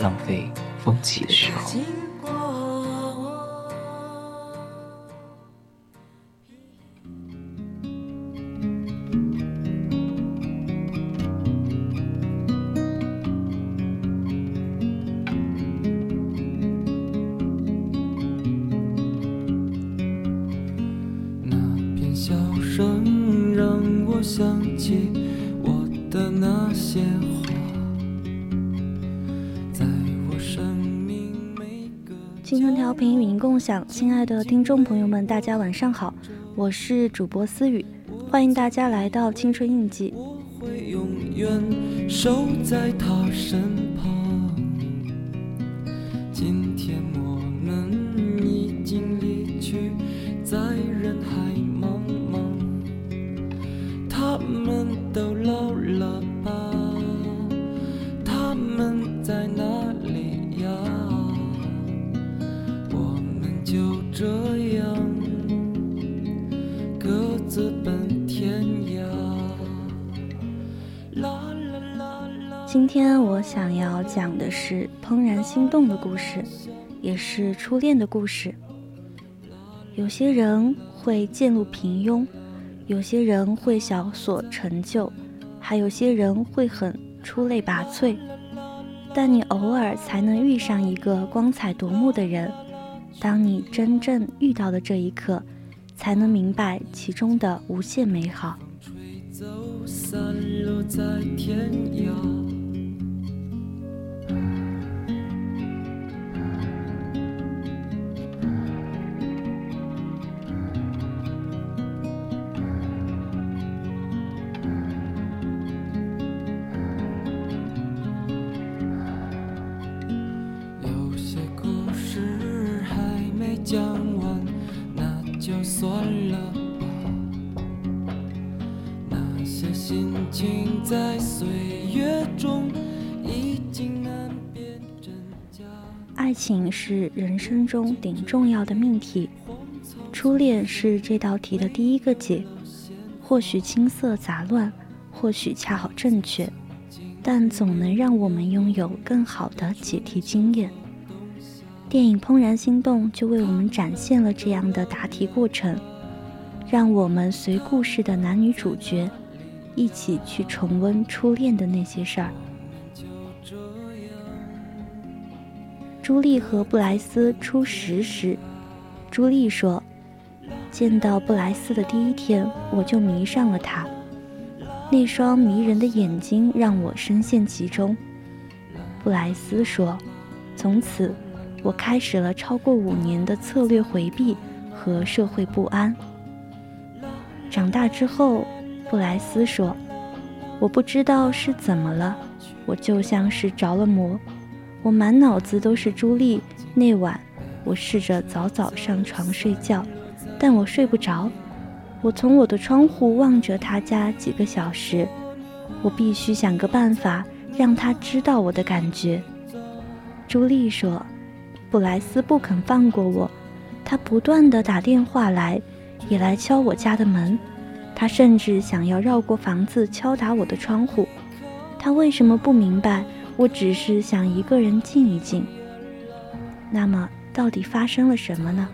浪费风起的时候。亲爱的听众朋友们，大家晚上好，我是主播思雨，欢迎大家来到青春印记。我会永远守在他身故事，也是初恋的故事。有些人会渐入平庸，有些人会小所成就，还有些人会很出类拔萃。但你偶尔才能遇上一个光彩夺目的人，当你真正遇到的这一刻，才能明白其中的无限美好。就算让那些心情在岁月中爱情是人生中顶重要的命题，初恋是这道题的第一个解。或许青涩杂乱，或许恰好正确，但总能让我们拥有更好的解题经验。电影《怦然心动》就为我们展现了这样的答题过程，让我们随故事的男女主角一起去重温初恋的那些事儿。朱莉和布莱斯初识时，朱莉说：“见到布莱斯的第一天，我就迷上了他，那双迷人的眼睛让我深陷其中。”布莱斯说：“从此，我开始了超过五年的策略回避和社会不安。”长大之后，布莱斯说：“我不知道是怎么了，我就像是着了魔。”我满脑子都是朱莉。那晚，我试着早早上床睡觉，但我睡不着。我从我的窗户望着他家几个小时。我必须想个办法让他知道我的感觉。朱莉说：“布莱斯不肯放过我，他不断地打电话来，也来敲我家的门。他甚至想要绕过房子敲打我的窗户。他为什么不明白？”我只是想一个人静一静。那么，到底发生了什么呢？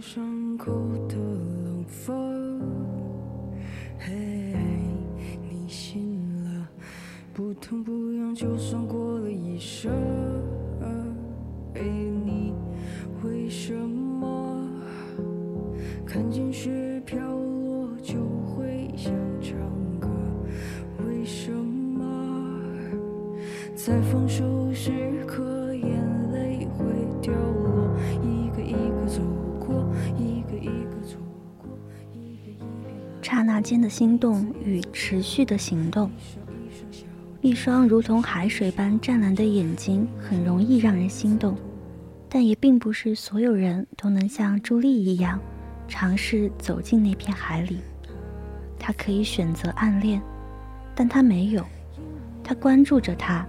伤口的冷风。嘿，你醒了，不痛不痒，就算心动与持续的行动，一双如同海水般湛蓝的眼睛很容易让人心动，但也并不是所有人都能像朱莉一样尝试走进那片海里。她可以选择暗恋，但她没有。她关注着他，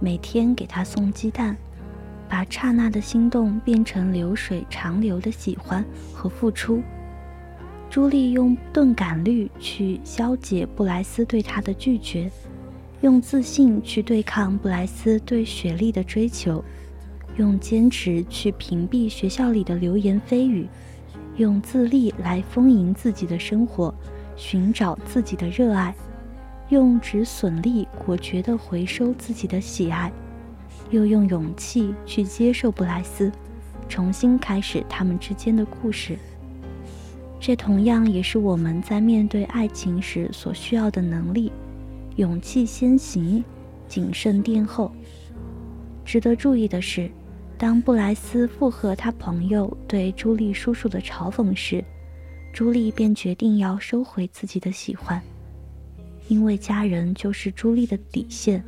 每天给他送鸡蛋，把刹那的心动变成流水长流的喜欢和付出。朱莉用钝感力去消解布莱斯对她的拒绝，用自信去对抗布莱斯对雪莉的追求，用坚持去屏蔽学校里的流言蜚语，用自立来丰盈自己的生活，寻找自己的热爱，用止损力果决地回收自己的喜爱，又用勇气去接受布莱斯，重新开始他们之间的故事。这同样也是我们在面对爱情时所需要的能力：勇气先行，谨慎殿后。值得注意的是，当布莱斯附和他朋友对朱莉叔叔的嘲讽时，朱莉便决定要收回自己的喜欢，因为家人就是朱莉的底线。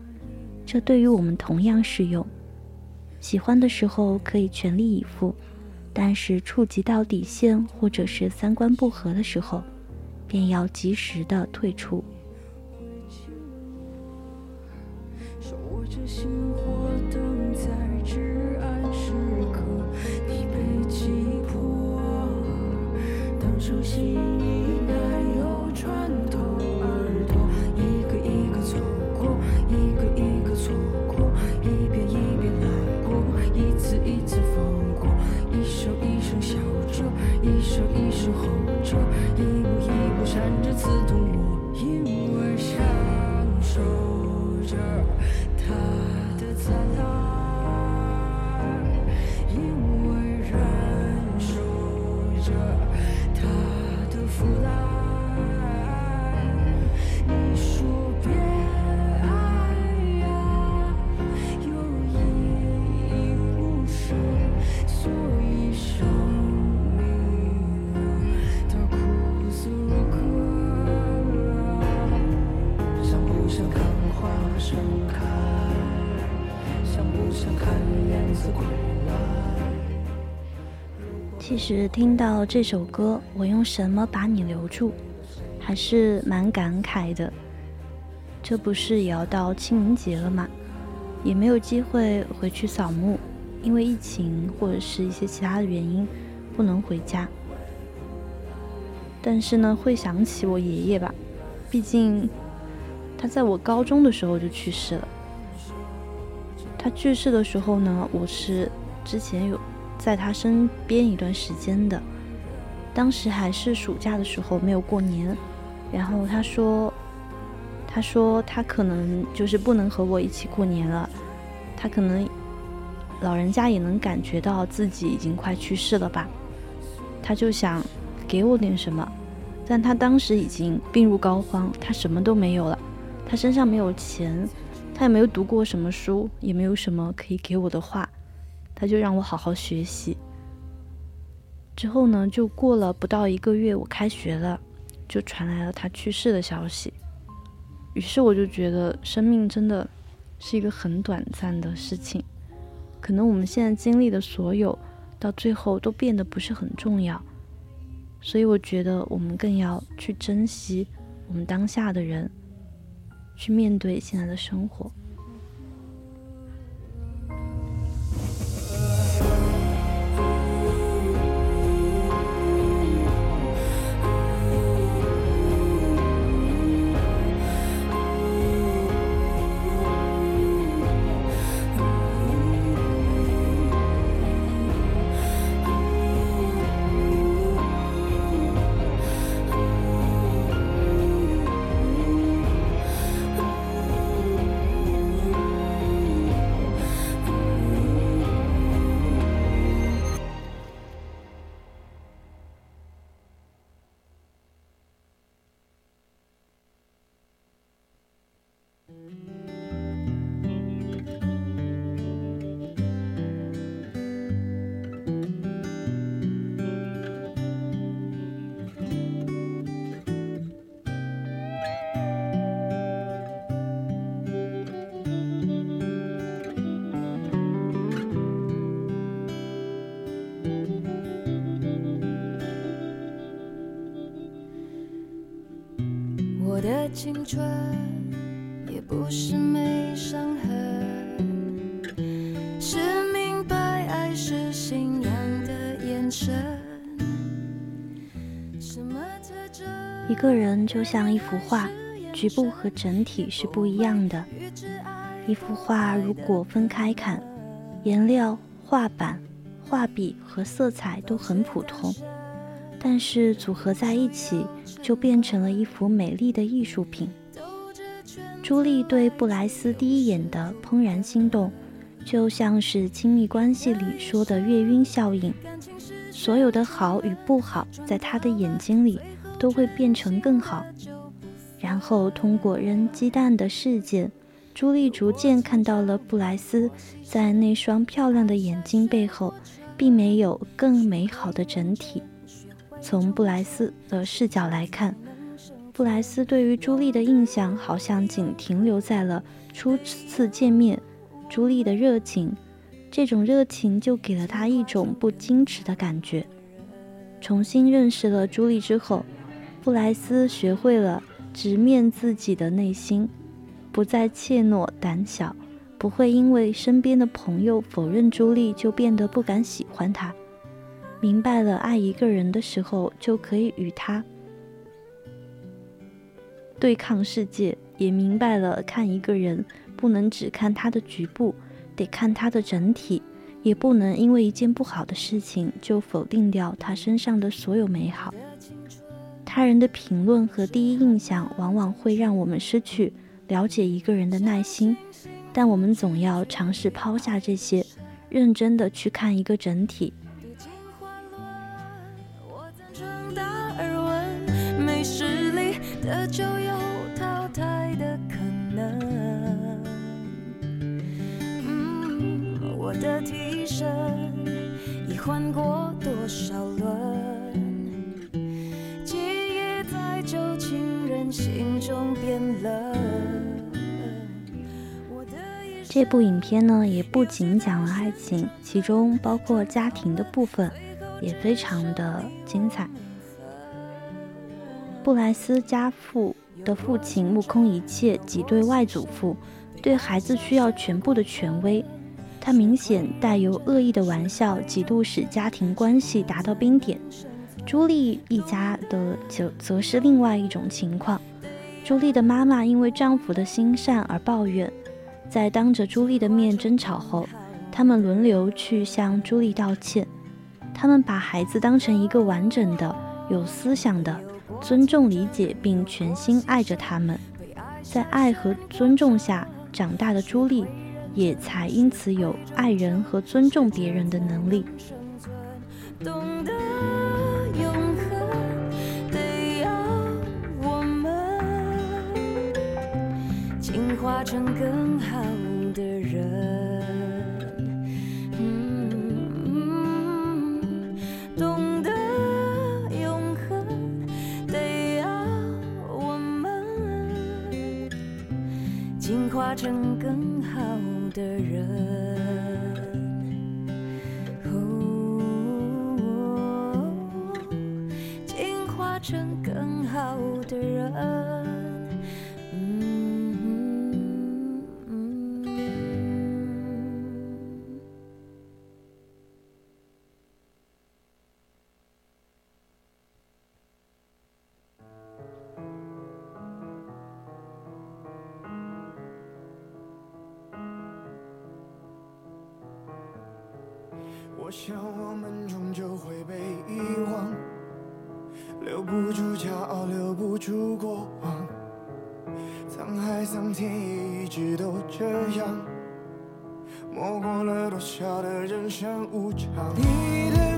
这对于我们同样适用。喜欢的时候可以全力以赴。但是触及到底线或者是三观不合的时候，便要及时的退出。实听到这首歌，我用什么把你留住，还是蛮感慨的。这不是也要到清明节了吗？也没有机会回去扫墓，因为疫情或者是一些其他的原因，不能回家。但是呢，会想起我爷爷吧，毕竟他在我高中的时候就去世了。他去世的时候呢，我是之前有在他身边一段时间的，当时还是暑假的时候，没有过年。然后他说，他说他可能就是不能和我一起过年了，他可能老人家也能感觉到自己已经快去世了吧，他就想给我点什么，但他当时已经病入膏肓，他什么都没有了，他身上没有钱，他也没有读过什么书，也没有什么可以给我的话，他就让我好好学习。之后呢，就过了不到一个月，我开学了，就传来了他去世的消息。于是我就觉得，生命真的是一个很短暂的事情，可能我们现在经历的所有，到最后都变得不是很重要。所以我觉得，我们更要去珍惜我们当下的人，去面对现在的生活。不是没伤痕，是明白爱是信仰的眼神。什么特征？一个人就像一幅画，局部和整体是不一样的。一幅画如果分开看，颜料、画板、画笔和色彩都很普通。但是组合在一起，就变成了一幅美丽的艺术品。朱莉对布莱斯第一眼的怦然心动，就像是亲密关系里说的“月晕效应”。所有的好与不好，在他的眼睛里都会变成更好。然后通过扔鸡蛋的事件，朱莉逐渐看到了布莱斯在那双漂亮的眼睛背后，并没有更美好的整体。从布莱斯的视角来看，布莱斯对于朱莉的印象好像仅停留在了初次见面，朱莉的热情，这种热情就给了他一种不矜持的感觉。重新认识了朱莉之后，布莱斯学会了直面自己的内心，不再怯懦胆小，不会因为身边的朋友否认朱莉就变得不敢喜欢她。明白了，爱一个人的时候，就可以与他对抗世界；也明白了，看一个人不能只看他的局部，得看他的整体；也不能因为一件不好的事情就否定掉他身上的所有美好。他人的评论和第一印象，往往会让我们失去了解一个人的耐心，但我们总要尝试抛下这些，认真的去看一个整体。的就有淘汰的可能。嗯，我的替身已换过多少轮？记忆在旧情人心中变冷。这部影片呢，也不仅讲了爱情，其中包括家庭的部分，也非常的精彩。布莱斯家父的父亲目空一切，挤兑外祖父，对孩子需要全部的权威。他明显带有恶意的玩笑，几度使家庭关系达到冰点。朱莉一家的则则是另外一种情况。朱莉的妈妈因为丈夫的心善而抱怨，在当着朱莉的面争吵后，他们轮流去向朱莉道歉。他们把孩子当成一个完整的、有思想的。尊重、理解并全心爱着他们，在爱和尊重下长大的朱莉，也才因此有爱人和尊重别人的能力。懂得永恒，得要我们进化成更好的人。成更好的人，进化成更好的人。想我们终究会被遗忘，留不住骄傲，留不住过往。沧海桑田也一直都这样，磨过了多少的人生无常。你的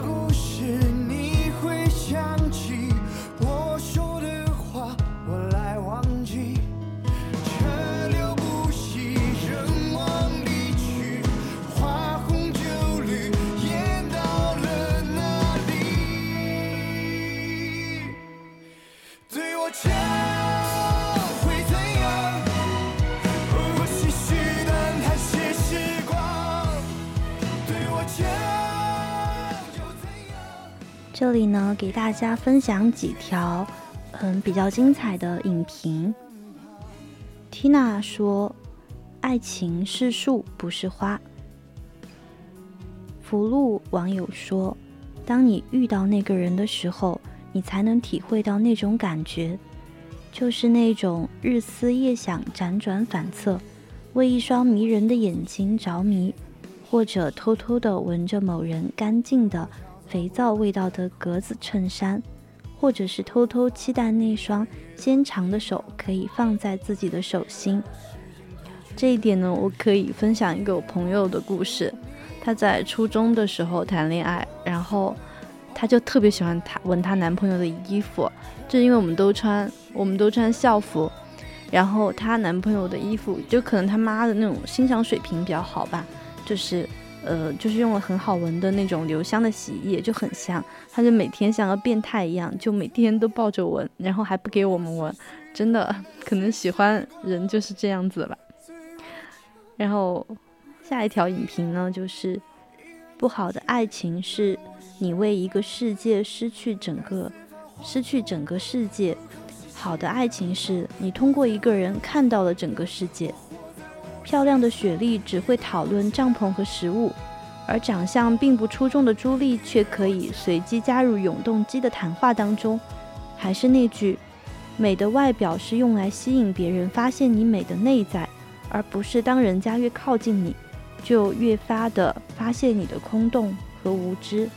这里呢，给大家分享几条，嗯比较精彩的影评。Tina 说：“爱情是树，不是花。”福禄网友说：“当你遇到那个人的时候，你才能体会到那种感觉，就是那种日思夜想、辗转反侧，为一双迷人的眼睛着迷，或者偷偷的闻着某人干净的肥皂味道的格子衬衫，或者是偷偷期待那双纤长的手可以放在自己的手心。这一点呢，我可以分享一个我朋友的故事。”她在初中的时候谈恋爱，然后她就特别喜欢她闻她男朋友的衣服，就因为我们都穿我们都穿校服，然后她男朋友的衣服就可能他妈的那种欣赏水平比较好吧，就是呃就是用了很好闻的那种留香的洗衣液，就很香，他就每天像个变态一样，就每天都抱着闻，然后还不给我们闻，真的可能喜欢人就是这样子吧，然后。下一条影评呢，就是不好的爱情是你为一个世界失去整个，失去整个世界；好的爱情是你通过一个人看到了整个世界。漂亮的雪莉只会讨论帐篷和食物，而长相并不出众的朱莉却可以随机加入永动机的谈话当中。还是那句，美的外表是用来吸引别人发现你美的内在，而不是当人家越靠近你。就越发的发现你的空洞和无知。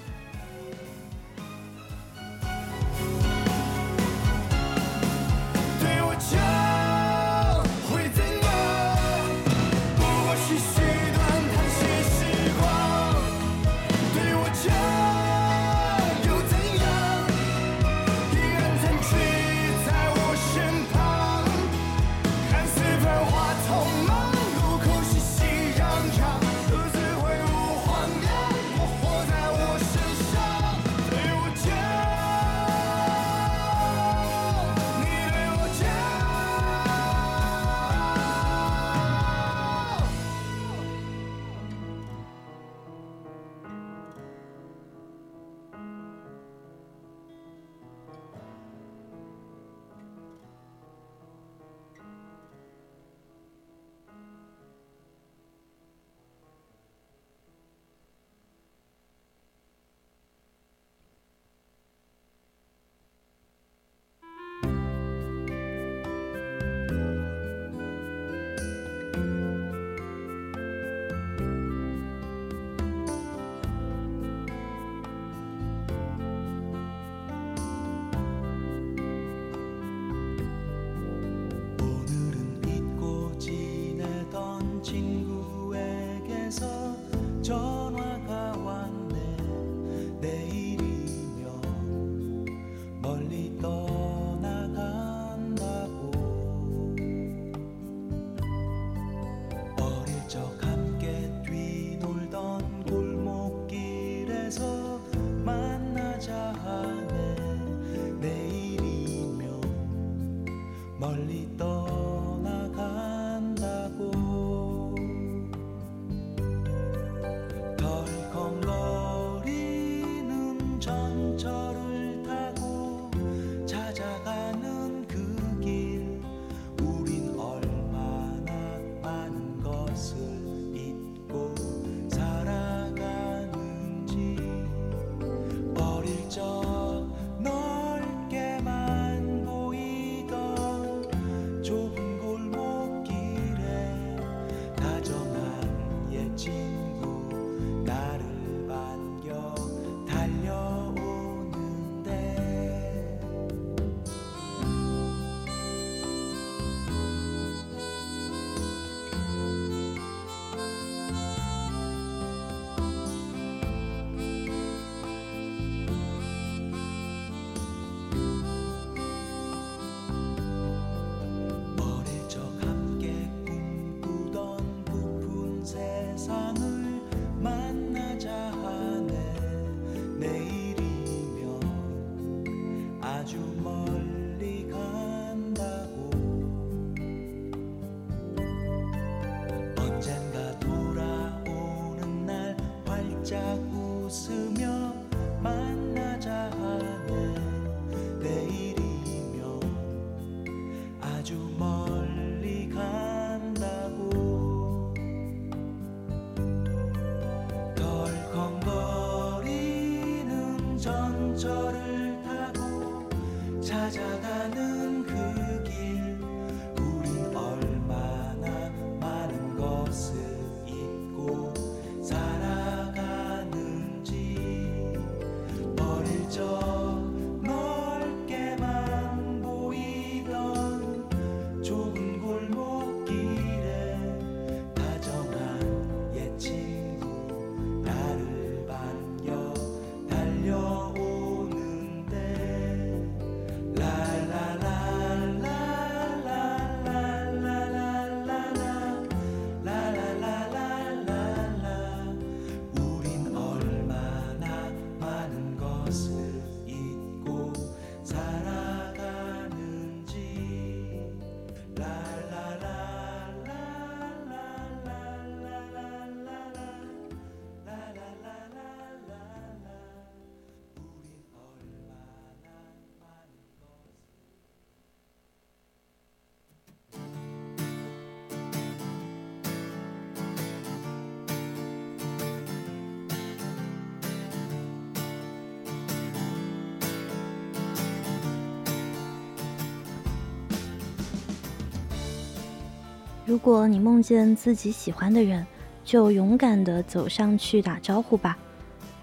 如果你梦见自己喜欢的人，就勇敢地走上去打招呼吧。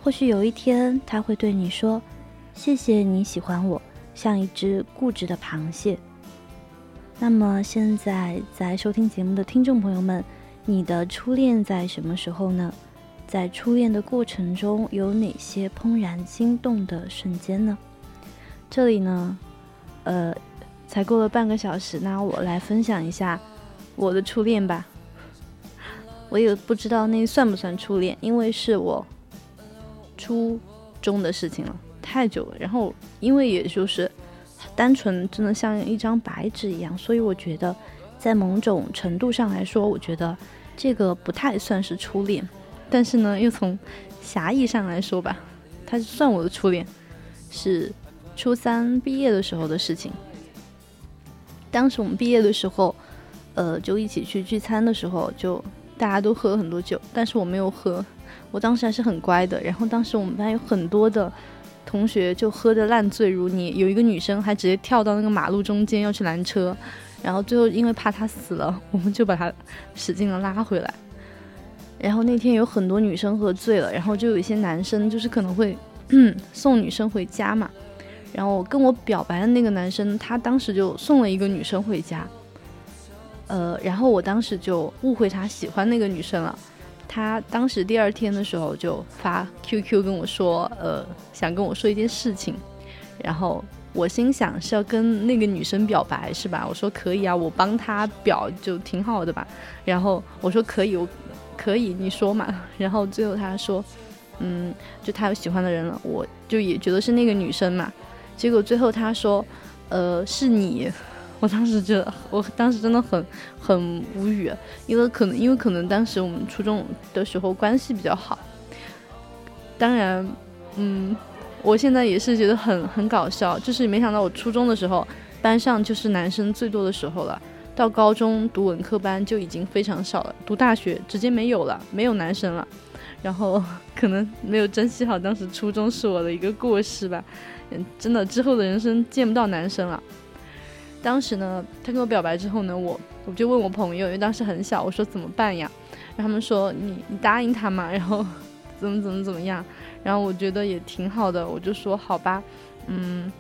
或许有一天他会对你说：“谢谢你喜欢我，像一只固执的螃蟹。”那么现在在收听节目的听众朋友们，你的初恋在什么时候呢？在初恋的过程中有哪些怦然心动的瞬间呢？这里呢，呃，才过了半个小时，那我来分享一下。我的初恋吧，我也不知道那算不算初恋，因为是我初中的事情了，太久了。然后因为也就是单纯，真的像一张白纸一样，所以我觉得在某种程度上来说，我觉得这个不太算是初恋。但是呢，又从狭义上来说吧，它算我的初恋，是初三毕业的时候的事情。当时我们毕业的时候。呃，就一起去聚餐的时候，就大家都喝了很多酒，但是我没有喝。我当时还是很乖的。然后当时我们班有很多的同学就喝得烂醉如泥，有一个女生还直接跳到那个马路中间要去拦车，然后最后因为怕她死了，我们就把她使劲的拉回来。然后那天有很多女生喝醉了，然后就有一些男生就是可能会 送女生回家嘛。然后跟我表白的那个男生，他当时就送了一个女生回家。呃，然后我当时就误会他喜欢那个女生了，他当时第二天的时候就发 QQ 跟我说，呃，想跟我说一件事情，然后我心想是要跟那个女生表白是吧？我说可以啊，我帮他表就挺好的吧。然后我说可以，我可以，你说嘛。然后最后他说，嗯，就他有喜欢的人了，我就也觉得是那个女生嘛。结果最后他说，呃，是你。我当时就，我当时真的很很无语，因为可能因为可能当时我们初中的时候关系比较好，当然，嗯，我现在也是觉得很很搞笑，就是没想到我初中的时候班上就是男生最多的时候了，到高中读文科班就已经非常少了，读大学直接没有了，没有男生了，然后可能没有珍惜好当时初中是我的一个过失吧，嗯，真的之后的人生见不到男生了。当时呢，他跟我表白之后呢，我我就问我朋友，因为当时很小，我说怎么办呀？然后他们说你你答应他嘛，然后怎么怎么怎么样？然后我觉得也挺好的，我就说好吧，嗯，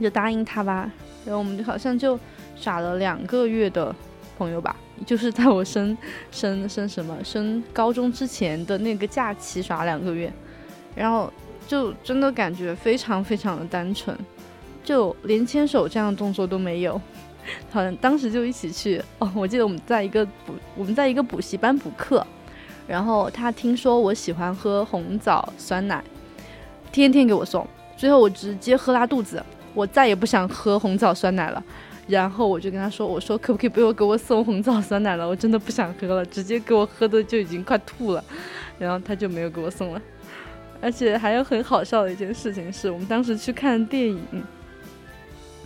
就答应他吧。然后我们就好像就耍了两个月的朋友吧，就是在我升升升什么升高中之前的那个假期耍两个月，然后就真的感觉非常非常的单纯。就连牵手这样的动作都没有，好像当时就一起去哦。我记得我们在一个补，我们在一个补习班补课，然后他听说我喜欢喝红枣酸奶，天天给我送。最后我直接喝拉肚子，我再也不想喝红枣酸奶了。然后我就跟他说：“我说可不可以不要给我送红枣酸奶了？我真的不想喝了，直接给我喝的就已经快吐了。”然后他就没有给我送了。而且还有很好笑的一件事情是，我们当时去看电影。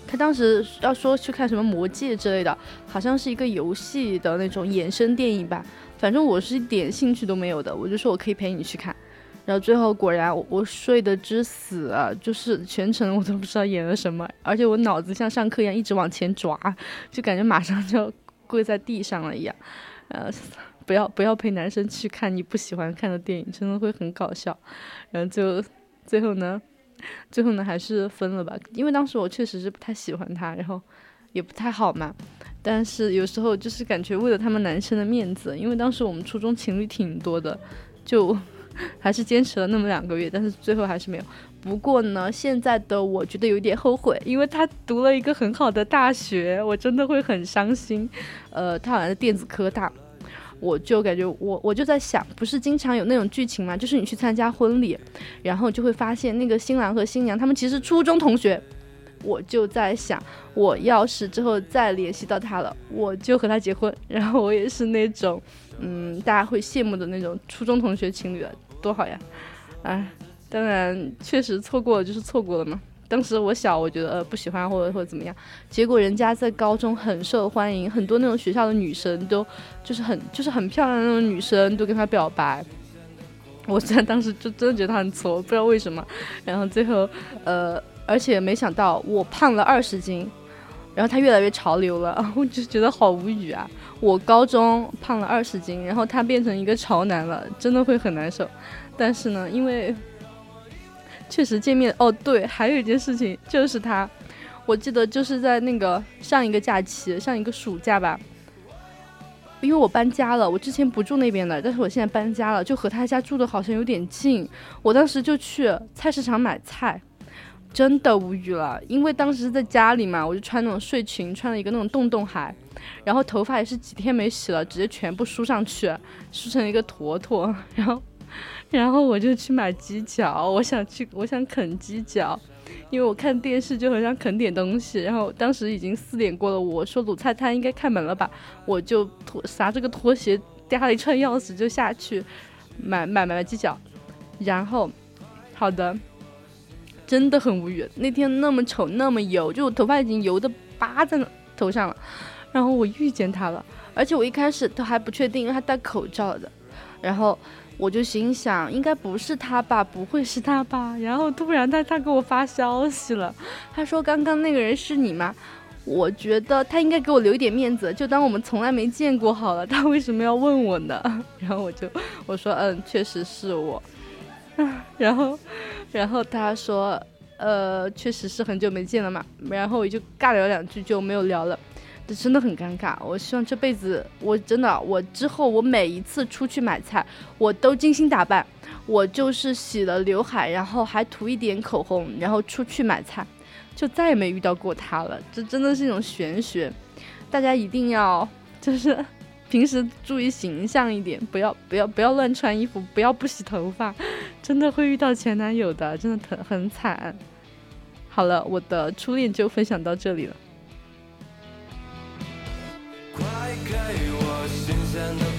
他当时要说去看什么《魔戒》之类的，好像是一个游戏的那种衍生电影吧。反正我是一点兴趣都没有的，我就说我可以陪你去看。然后最后果然我睡得之死，就是全程我都不知道演了什么，而且我脑子像上课一样一直往前抓，就感觉马上就要跪在地上了一样。呃，不要不要陪男生去看你不喜欢看的电影，真的会很搞笑。然后就最后呢。最后呢，还是分了吧，因为当时我确实是不太喜欢他，然后也不太好嘛。但是有时候就是感觉为了他们男生的面子，因为当时我们初中情侣挺多的，就 还是坚持了那么两个月，但是最后还是没有。不过呢，现在的我觉得有点后悔，因为他读了一个很好的大学，我真的会很伤心。呃，他好像是电子科大。我就感觉我我就在想，不是经常有那种剧情嘛，就是你去参加婚礼，然后就会发现那个新郎和新娘他们其实初中同学。我就在想，我要是之后再联系到他了，我就和他结婚，然后我也是那种，嗯，大家会羡慕的那种初中同学情侣了，多好呀！哎，当然确实错过了就是错过了嘛。当时我小，我觉得呃不喜欢或者或者怎么样，结果人家在高中很受欢迎，很多那种学校的女生都就是很就是很漂亮的那种女生都跟他表白。我虽然当时就真的觉得他很挫，不知道为什么。然后最后呃，而且没想到我胖了二十斤，然后他越来越潮流了，我就觉得好无语啊！我高中胖了二十斤，然后他变成一个潮男了，真的会很难受。但是呢，因为。确实见面哦，对，还有一件事情就是他，我记得就是在那个上一个假期，上一个暑假吧，因为我搬家了，我之前不住那边的，但是我现在搬家了，就和他家住的好像有点近，我当时就去菜市场买菜，真的无语了，因为当时在家里嘛，我就穿那种睡裙，穿了一个那种洞洞鞋，然后头发也是几天没洗了，直接全部梳上去，梳成一个坨坨，然后。然后我就去买鸡脚，我想去，我想啃鸡脚，因为我看电视就很想啃点东西。然后当时已经四点过了，我说卤菜摊应该开门了吧，我就拖拿着个拖鞋，带了一串钥匙就下去买买买买鸡脚。然后，好的，真的很无语，那天那么丑那么油，就我头发已经油的扒在头上了。然后我遇见他了，而且我一开始都还不确定，因为他戴口罩的。然后。我就心想，应该不是他吧，不会是他吧？然后突然他他给我发消息了，他说刚刚那个人是你吗？我觉得他应该给我留一点面子，就当我们从来没见过好了。他为什么要问我呢？然后我就我说嗯，确实是我。然后然后他说呃，确实是很久没见了嘛。然后我就尬聊两句就没有聊了。这真的很尴尬。我希望这辈子，我真的，我之后我每一次出去买菜，我都精心打扮，我就是洗了刘海，然后还涂一点口红，然后出去买菜，就再也没遇到过他了。这真的是一种玄学，大家一定要就是 平时注意形象一点，不要不要不要乱穿衣服，不要不洗头发，真的会遇到前男友的，真的很很惨。好了，我的初恋就分享到这里了。快给我新鲜的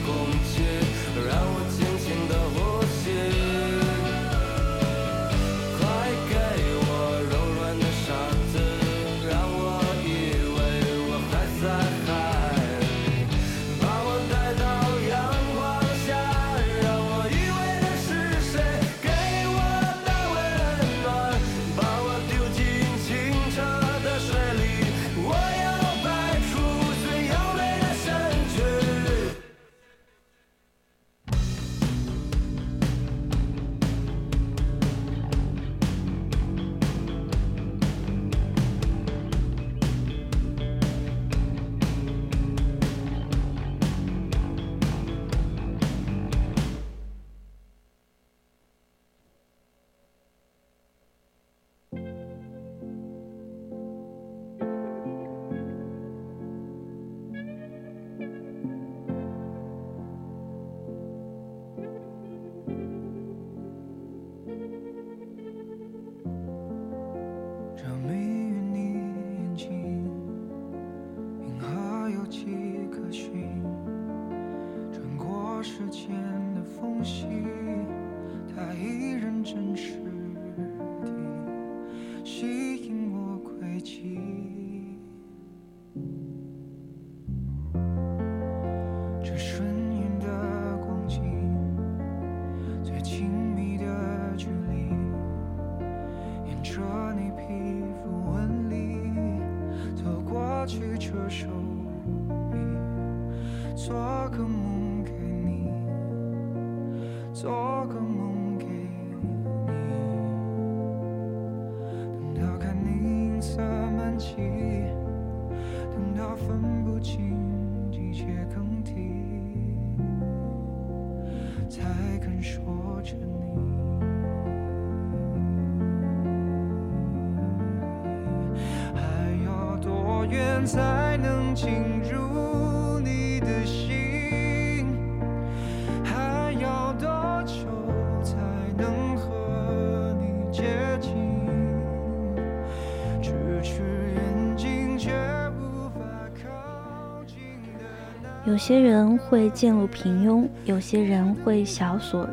有些人会渐入平庸，有些人会小所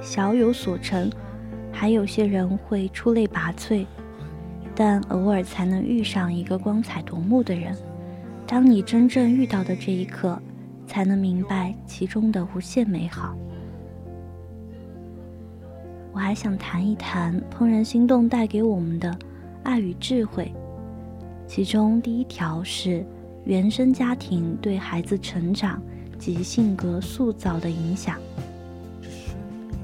小有所成，还有些人会出类拔萃。但偶尔才能遇上一个光彩夺目的人。当你真正遇到的这一刻，才能明白其中的无限美好。我还想谈一谈《怦然心动》带给我们的爱与智慧。其中第一条是原生家庭对孩子成长及性格塑造的影响。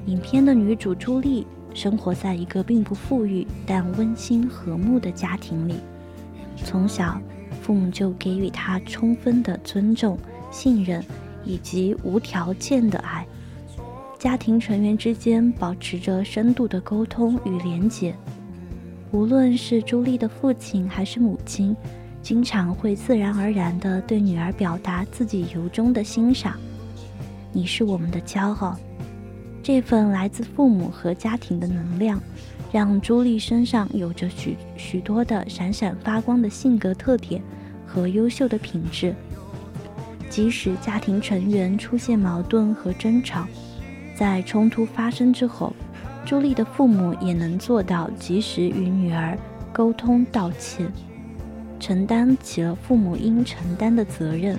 影片的女主朱莉生活在一个并不富裕但温馨和睦的家庭里，从小父母就给予她充分的尊重、信任以及无条件的爱。家庭成员之间保持着深度的沟通与连结。无论是朱莉的父亲还是母亲，经常会自然而然地对女儿表达自己由衷的欣赏。你是我们的骄傲。这份来自父母和家庭的能量，让朱莉身上有着许许多的闪闪发光的性格特点和优秀的品质。即使家庭成员出现矛盾和争吵，在冲突发生之后，朱莉的父母也能做到及时与女儿沟通道歉，承担起了父母应承担的责任，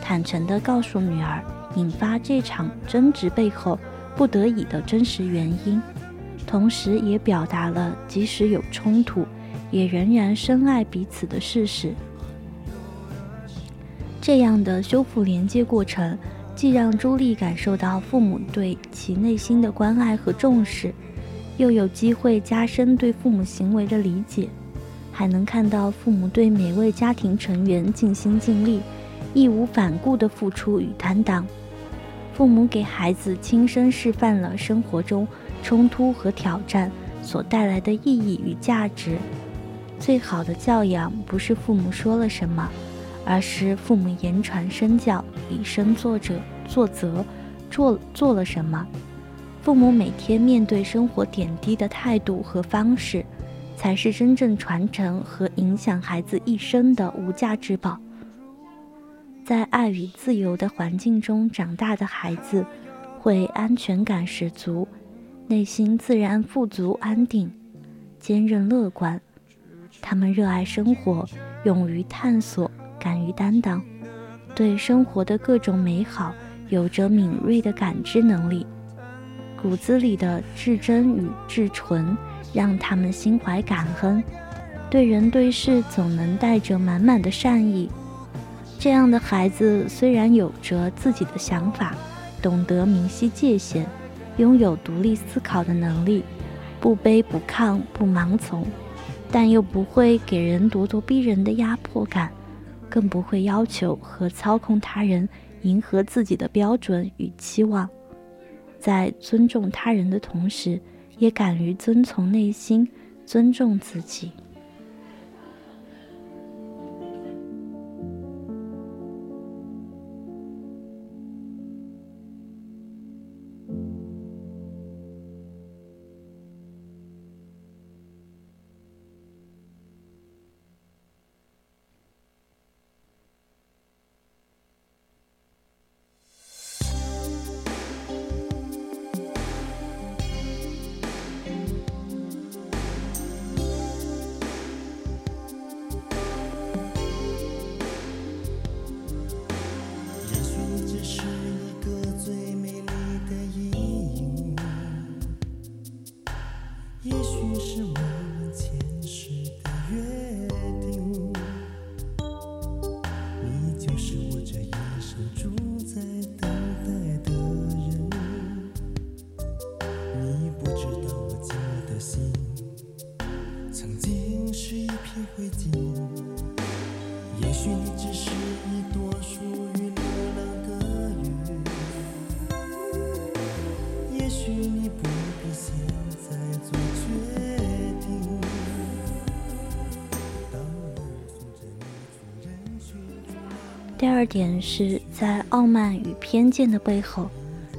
坦诚地告诉女儿引发这场争执背后不得已的真实原因，同时也表达了即使有冲突，也仍然深爱彼此的事实。这样的修复连接过程，既让朱莉感受到父母对其内心的关爱和重视，又有机会加深对父母行为的理解，还能看到父母对每位家庭成员尽心尽力、义无反顾的付出与担当。父母给孩子亲身示范了生活中冲突和挑战所带来的意义与价值。最好的教养不是父母说了什么，而是父母言传身教、以身作则、作则做做了什么。父母每天面对生活点滴的态度和方式，才是真正传承和影响孩子一生的无价之宝。在爱与自由的环境中长大的孩子，会安全感十足，内心自然富足安定，坚韧乐观。他们热爱生活，勇于探索，敢于担当，对生活的各种美好有着敏锐的感知能力。骨子里的至真与至纯，让他们心怀感恩，对人对事总能带着满满的善意。这样的孩子虽然有着自己的想法，懂得明晰界限，拥有独立思考的能力，不卑不亢不盲从，但又不会给人咄咄逼人的压迫感，更不会要求和操控他人迎合自己的标准与期望。在尊重他人的同时，也敢于遵从内心，尊重自己。点是在傲慢与偏见的背后，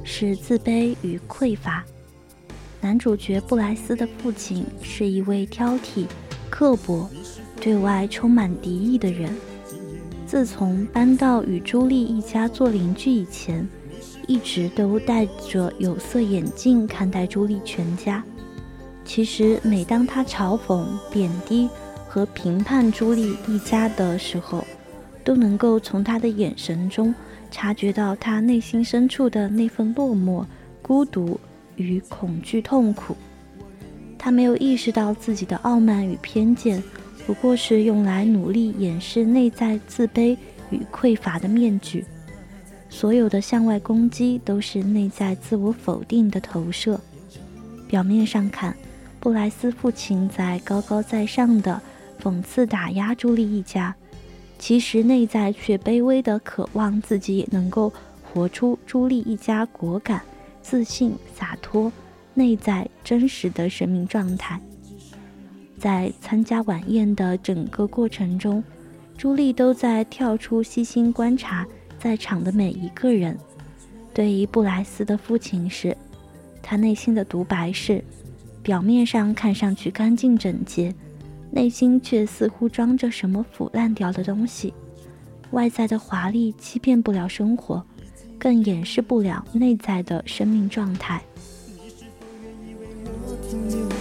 是自卑与匮乏。男主角布莱斯的父亲是一位挑剔、刻薄、对外充满敌意的人。自从搬到与朱莉一家做邻居以前，一直都戴着有色眼镜看待朱莉全家。其实，每当他嘲讽、贬低和评判朱莉一家的时候，都能够从他的眼神中察觉到他内心深处的那份落寞、孤独与恐惧、痛苦。他没有意识到自己的傲慢与偏见，不过是用来努力掩饰内在自卑与匮乏的面具。所有的向外攻击都是内在自我否定的投射。表面上看，布莱斯父亲在高高在上的讽刺打压朱莉一家。其实内在却卑微的渴望自己也能够活出朱莉一家果敢、自信、洒脱、内在真实的生命状态。在参加晚宴的整个过程中，朱莉都在跳出细心观察在场的每一个人。对于布莱斯的父亲时，他内心的独白是：表面上看上去干净整洁。内心却似乎装着什么腐烂掉的东西，外在的华丽欺骗不了生活，更掩饰不了内在的生命状态。你是否愿意为我停留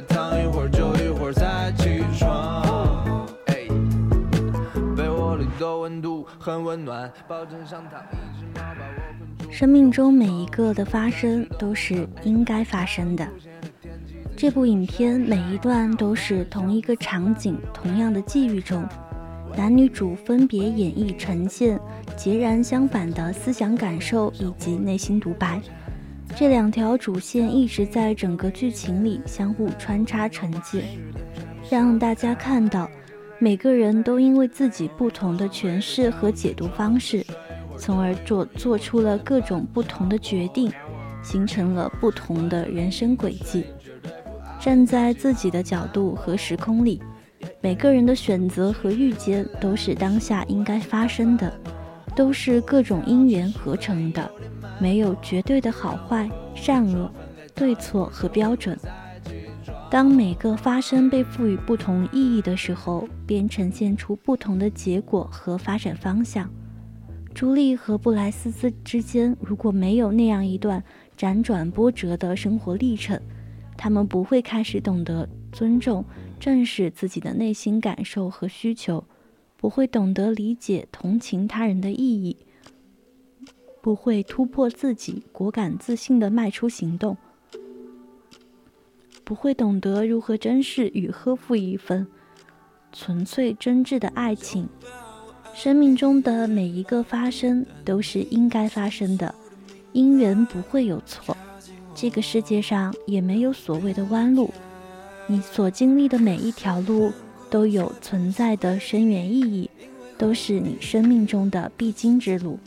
床分开，躺一会儿就一会儿才起床。被窝里的温度很温暖，抱枕上躺一只猫，把我困住。生命中每一个的发生都是应该发生的。这部影片每一段都是同一个场景、同样的际遇中，男女主分别演绎呈现截然相反的思想感受以及内心独白。这两条主线一直在整个剧情里相互穿插呈现，让大家看到每个人都因为自己不同的诠释和解读方式，从而做做出了各种不同的决定，形成了不同的人生轨迹。站在自己的角度和时空里，每个人的选择和遇见都是当下应该发生的，都是各种因缘合成的。没有绝对的好坏、善恶、对错和标准。当每个发生被赋予不同意义的时候，便呈现出不同的结果和发展方向。朱莉和布莱斯兹之间如果没有那样一段辗转波折的生活历程，他们不会开始懂得尊重、正视自己的内心感受和需求，不会懂得理解、同情他人的意义。不会突破自己，果敢自信地迈出行动；不会懂得如何珍视与呵护一份纯粹真挚的爱情。生命中的每一个发生都是应该发生的，因缘不会有错。这个世界上也没有所谓的弯路，你所经历的每一条路都有存在的深远意义，都是你生命中的必经之路。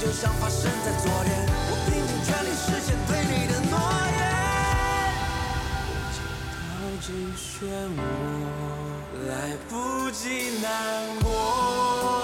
就像发生在昨天我拼尽全力实现对你的诺言？已经掉进漩涡来不及难过。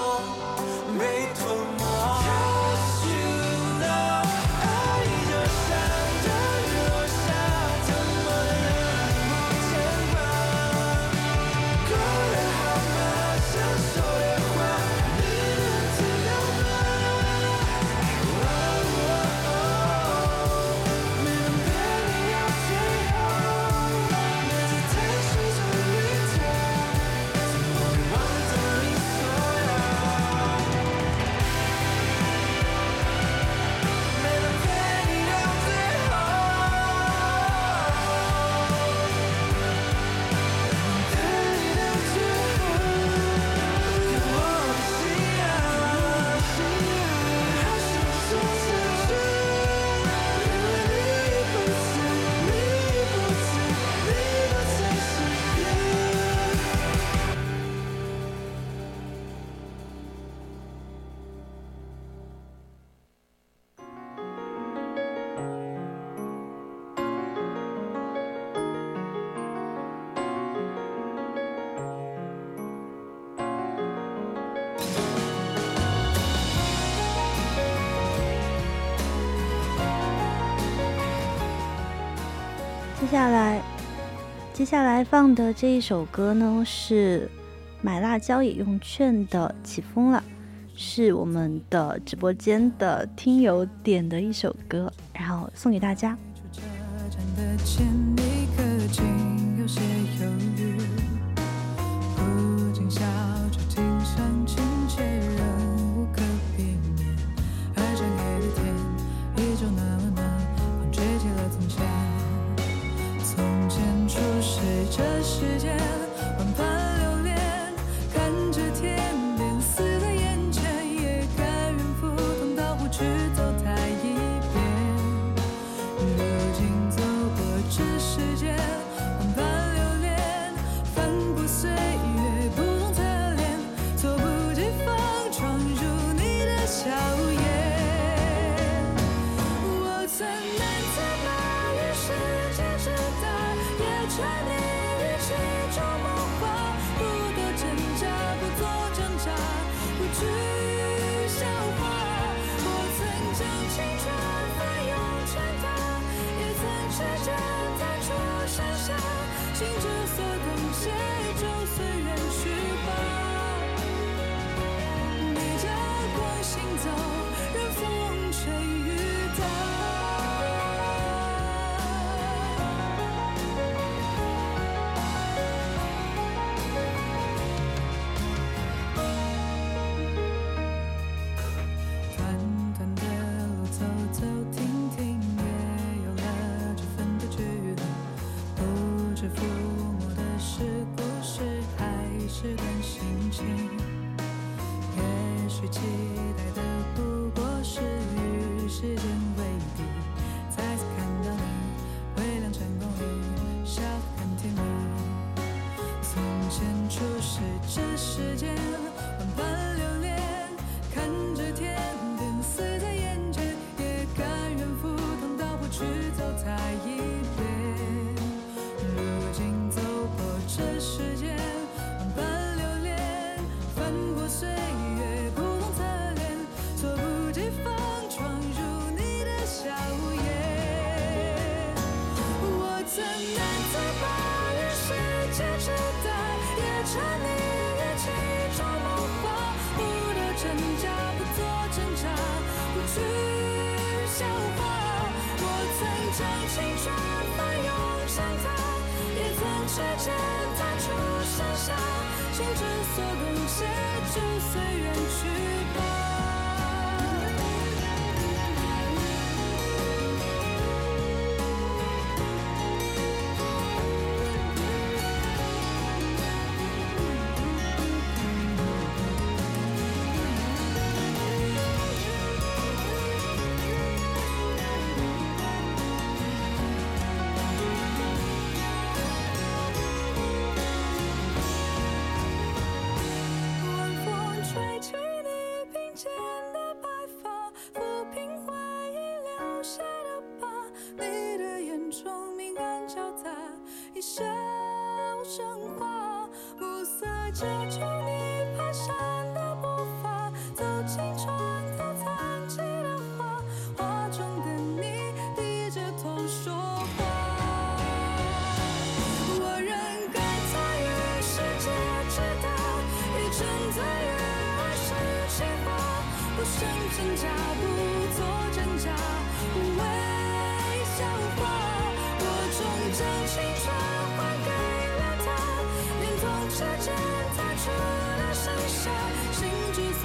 接下来，接下来放的这一首歌呢，是买辣椒也用券的《起风了》，是我们的直播间的听友点的一首歌，然后送给大家。想青春的永盛在，也曾指尖弹出盛夏，守着所留下，就随缘去吧。真假不做挣扎无谓笑话我终将青春还给了他连同指尖弹出的盛夏心之所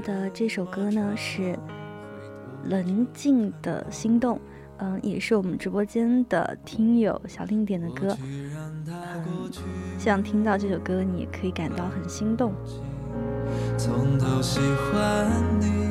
到的这首歌呢是冷静的心动，嗯，也是我们直播间的听友小令点的歌。嗯，希望听到这首歌你也可以感到很心动。从头喜欢你，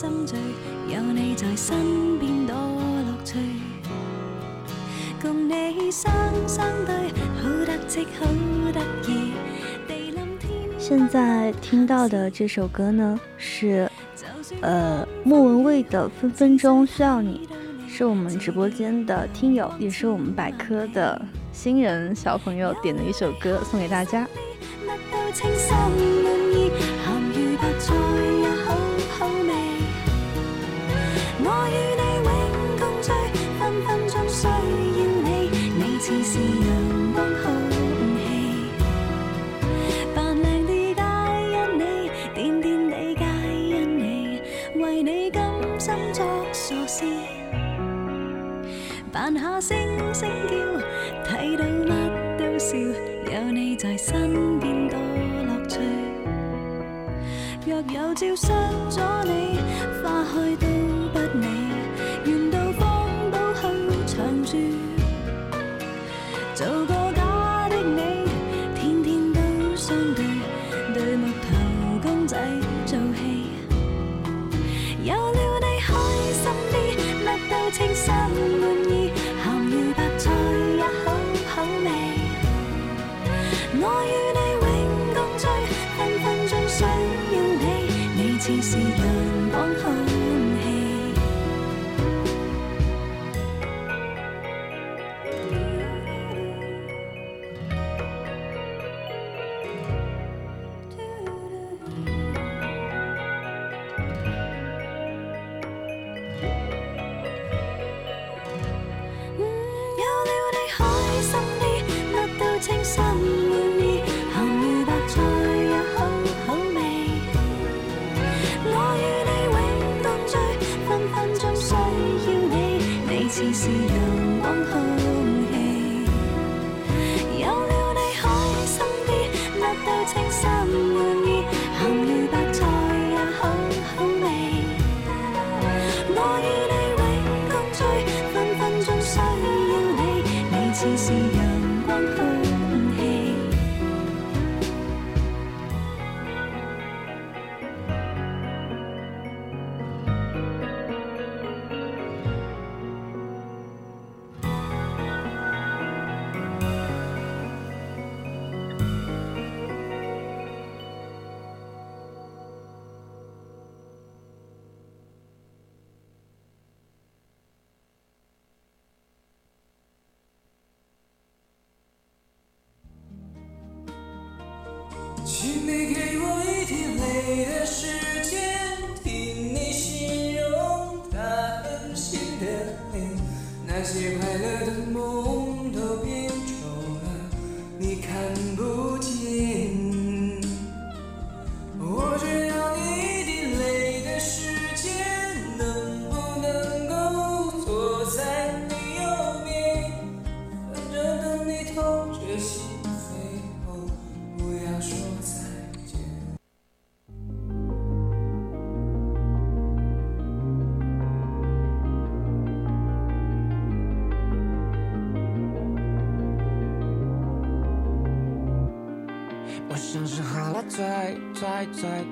心醉，有你在身邊多樂趣。共你雙雙對，好得戚好得意，地冧天现在听到的这首歌呢是呃莫文蔚的《分分钟需要你》，是我们直播间的听友，也是我们百科的新人小朋友点的一首歌，送给大家。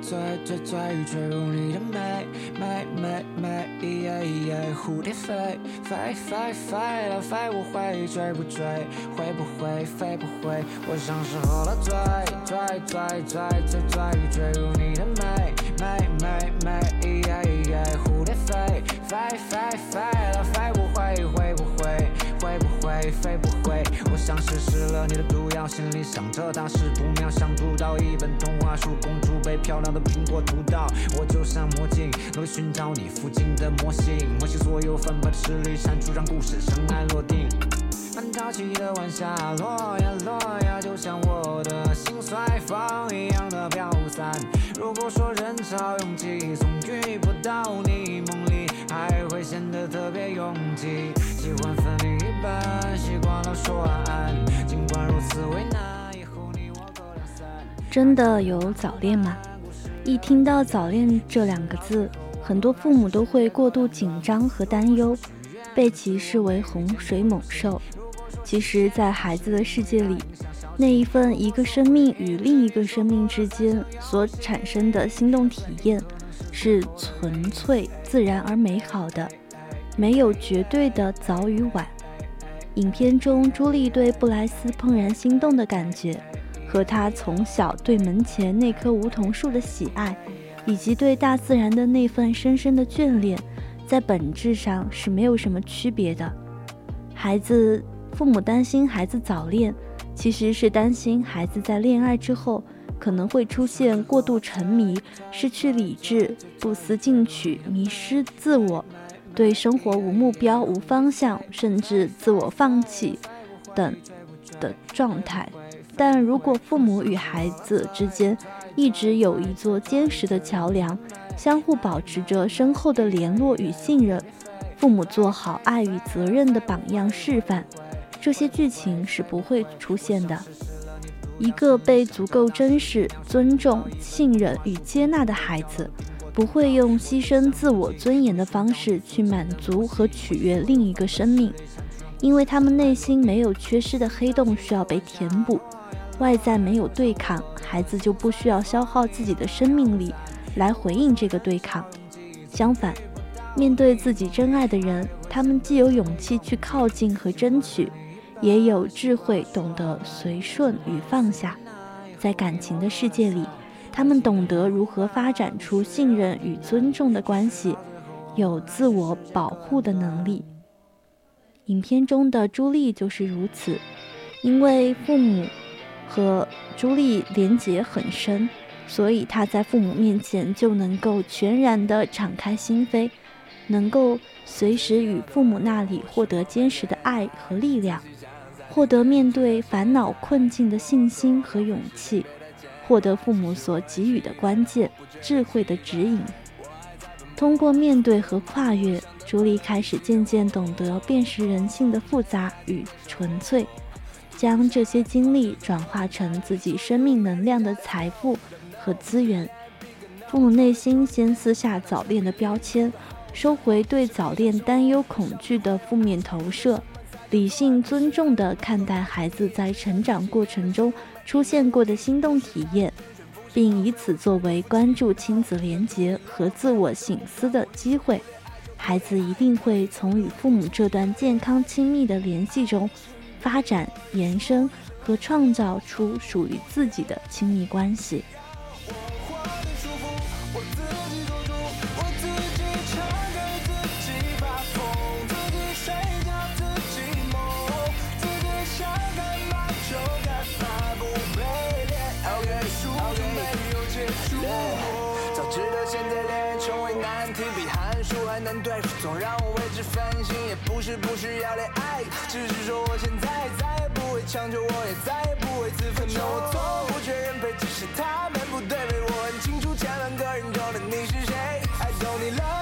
醉醉醉醉坠入你的美美美美，咿呀咿呀，蝴蝶飞飞飞飞了飞不回，追不追，会不会飞不回？我像是喝了醉，醉醉醉醉醉坠入你的美美美美，咿呀咿呀，蝴蝶飞飞飞飞了飞不回，会不会？会不会飞不回？我像是吃了你的毒，心里想着大事不妙，想读到一本童话书，公主被漂亮的苹果毒到。我就像魔镜，努力寻找你附近的模型，模型所有反派的势力删除，让故事尘埃落定。很潮气的晚霞落呀落呀，就像我的心随风一样的飘散。如果说人潮拥挤，总遇不到你，梦里还会显得特别拥挤。喜欢分你一半，习惯了说晚安，真的有早恋吗？一听到早恋这两个字，很多父母都会过度紧张和担忧，被其视为洪水猛兽。其实，在孩子的世界里，那一份一个生命与另一个生命之间所产生的心动体验，是纯粹、自然而美好的，没有绝对的早与晚。影片中，朱莉对布莱斯怦然心动的感觉，和她从小对门前那棵梧桐树的喜爱，以及对大自然的那份深深的眷恋，在本质上是没有什么区别的。孩子，父母担心孩子早恋，其实是担心孩子在恋爱之后可能会出现过度沉迷、失去理智、不思进取、迷失自我。对生活无目标、无方向，甚至自我放弃等的状态。但如果父母与孩子之间一直有一座坚实的桥梁，相互保持着深厚的联络与信任，父母做好爱与责任的榜样示范，这些剧情是不会出现的。一个被足够珍视、尊重、信任与接纳的孩子，不会用牺牲自我尊严的方式去满足和取悦另一个生命，因为他们内心没有缺失的黑洞需要被填补。外在没有对抗，孩子就不需要消耗自己的生命力来回应这个对抗。相反，面对自己真爱的人，他们既有勇气去靠近和争取。也有智慧，懂得随顺与放下，在感情的世界里，他们懂得如何发展出信任与尊重的关系，有自我保护的能力。影片中的朱莉就是如此，因为父母和朱莉连结很深，所以她在父母面前就能够全然的敞开心扉，能够随时与父母那里获得坚实的爱和力量。获得面对烦恼困境的信心和勇气，获得父母所给予的关键智慧的指引。通过面对和跨越，朱莉开始渐渐懂得辨识人性的复杂与纯粹，将这些经历转化成自己生命能量的财富和资源。父母内心先撕下早恋的标签，收回对早恋担忧恐惧的负面投射。理性、尊重地看待孩子在成长过程中出现过的心动体验，并以此作为关注亲子连结和自我省思的机会，孩子一定会从与父母这段健康亲密的联系中发展、延伸和创造出属于自己的亲密关系。总让我为之烦心，也不是不需要恋爱，只是说我现在再也不会强求，我也再也不会自焚。No，我从不缺人陪，只是他们不对味。我很清楚千万个人中的你是谁。I don't need love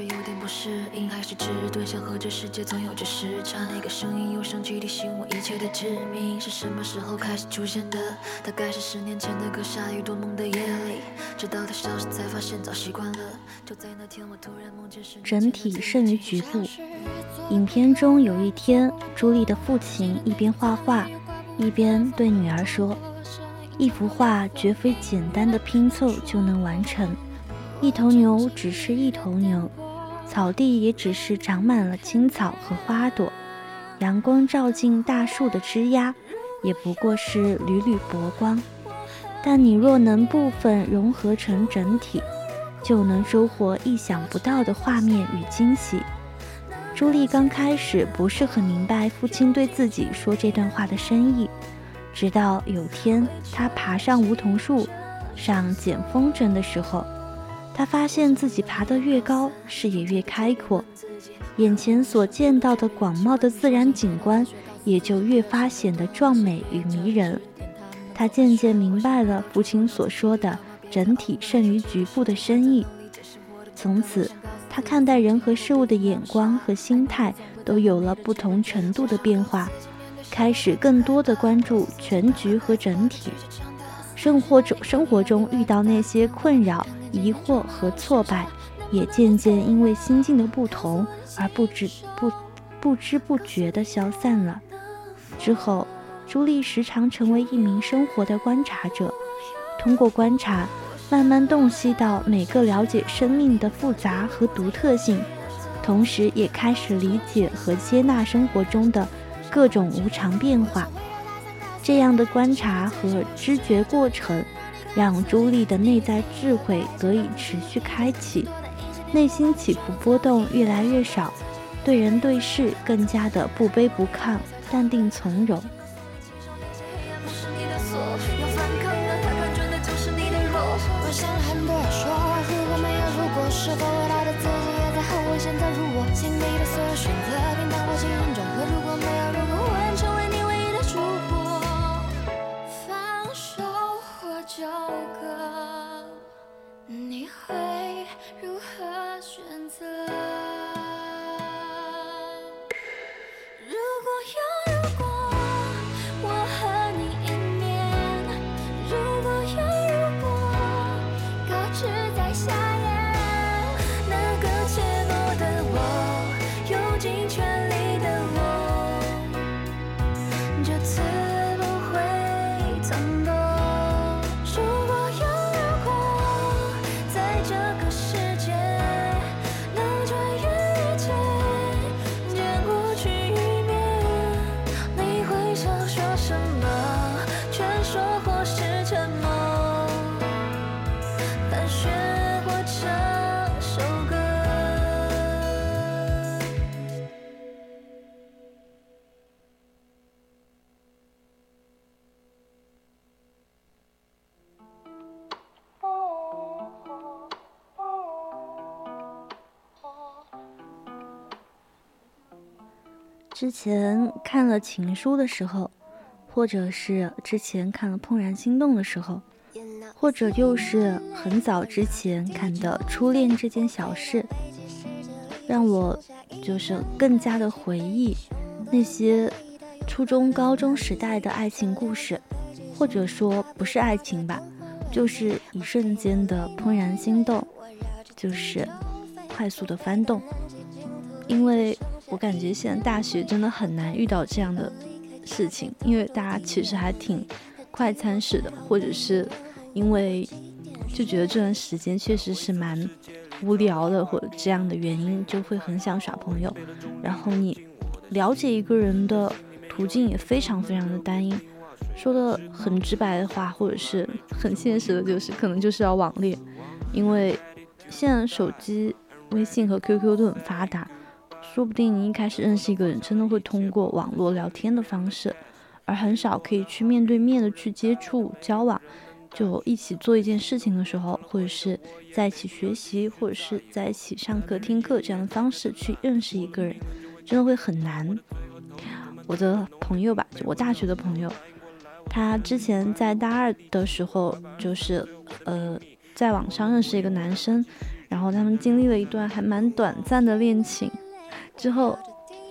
觉有点不适应，还是迟钝，想和这世界总有着时差。那个声音又响起提醒我一切的致命，是什么时候开始出现的？大概是十年前那个下雨多梦的夜里，直到它消失才发现早习惯了。就在那天，我突然梦见整体胜于局部。影片中有一天，朱莉的父亲一边画画，一边对女儿说。一幅画绝非简单的拼凑就能完成，一头牛只是一头牛，草地也只是长满了青草和花朵，阳光照进大树的枝桠，也不过是缕缕薄光。但你若能部分融合成整体，就能收获意想不到的画面与惊喜。朱莉刚开始不是很明白父亲对自己说这段话的深意。直到有天，她爬上梧桐树上捡风筝的时候，他发现自己爬得越高，视野越开阔，眼前所见到的广袤的自然景观也就越发显得壮美与迷人。他渐渐明白了父亲所说的“整体胜于局部”的深意。从此，他看待人和事物的眼光和心态都有了不同程度的变化。开始更多的关注全局和整体，生活中生活中遇到那些困扰、疑惑和挫败，也渐渐因为心境的不同而不知不不知不觉地消散了。之后，朱莉时常成为一名生活的观察者，通过观察，慢慢洞悉到每个了解生命的复杂和独特性，同时也开始理解和接纳生活中的各种无常变化。这样的观察和知觉过程，让朱莉的内在智慧得以持续开启，内心起伏波动越来越少，对人对事更加的不卑不亢、淡定从容。之前看了《情书》的时候，或者是之前看了《怦然心动》的时候，或者又是很早之前看的《初恋这件小事》，让我就是更加的回忆那些初中、高中时代的爱情故事，或者说不是爱情吧，就是一瞬间的怦然心动，就是快速的翻动，因为。我感觉现在大学真的很难遇到这样的事情，因为大家其实还挺快餐式的，或者是因为就觉得这段时间确实是蛮无聊的，或者这样的原因，就会很想耍朋友。然后你了解一个人的途径也非常非常的单一，说的很直白的话，或者是很现实的，就是可能就是要网恋，因为现在手机、微信和 QQ 都很发达。说不定你一开始认识一个人，真的会通过网络聊天的方式，而很少可以去面对面的去接触交往。就一起做一件事情的时候，或者是在一起学习，或者是在一起上课听课这样的方式去认识一个人，真的会很难。我的朋友吧，就我大学的朋友，他之前在大二的时候，就是呃，在网上认识一个男生，然后他们经历了一段还蛮短暂的恋情。之后，